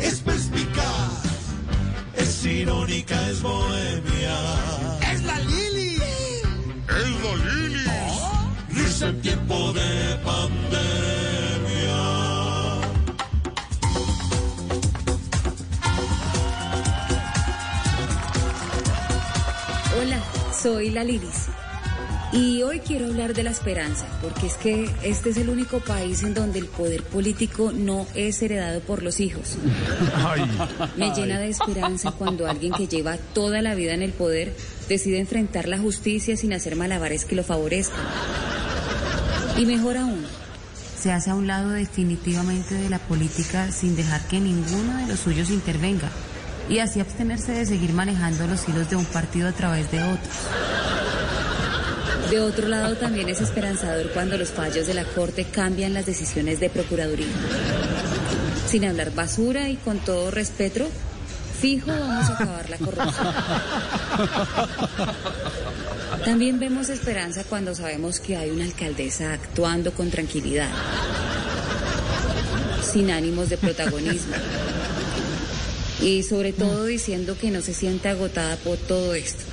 es perspicaz, es irónica, es bohemia. ¡Es la Lili! ¡Es la Lili! Risa en tiempo de pandemia. Hola, soy la Lilis. Y hoy quiero hablar de la esperanza, porque es que este es el único país en donde el poder político no es heredado por los hijos. Me llena de esperanza cuando alguien que lleva toda la vida en el poder decide enfrentar la justicia sin hacer malabares que lo favorezcan. Y mejor aún, se hace a un lado definitivamente de la política sin dejar que ninguno de los suyos intervenga y así abstenerse de seguir manejando los hilos de un partido a través de otros. De otro lado, también es esperanzador cuando los fallos de la Corte cambian las decisiones de Procuraduría. Sin hablar basura y con todo respeto, fijo vamos a acabar la corrupción. También vemos esperanza cuando sabemos que hay una alcaldesa actuando con tranquilidad, sin ánimos de protagonismo. Y sobre todo diciendo que no se siente agotada por todo esto.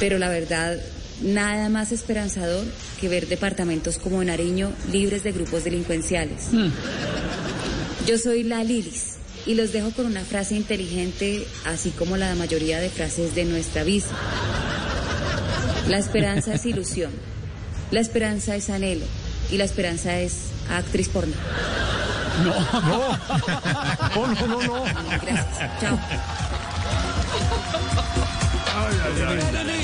Pero la verdad, nada más esperanzador que ver departamentos como Nariño libres de grupos delincuenciales. Yo soy la Lilis y los dejo con una frase inteligente, así como la mayoría de frases de nuestra visa. La esperanza es ilusión, la esperanza es anhelo y la esperanza es actriz porno. No, no. No, no, no, no. Gracias. Chao. Ay, ay, ay.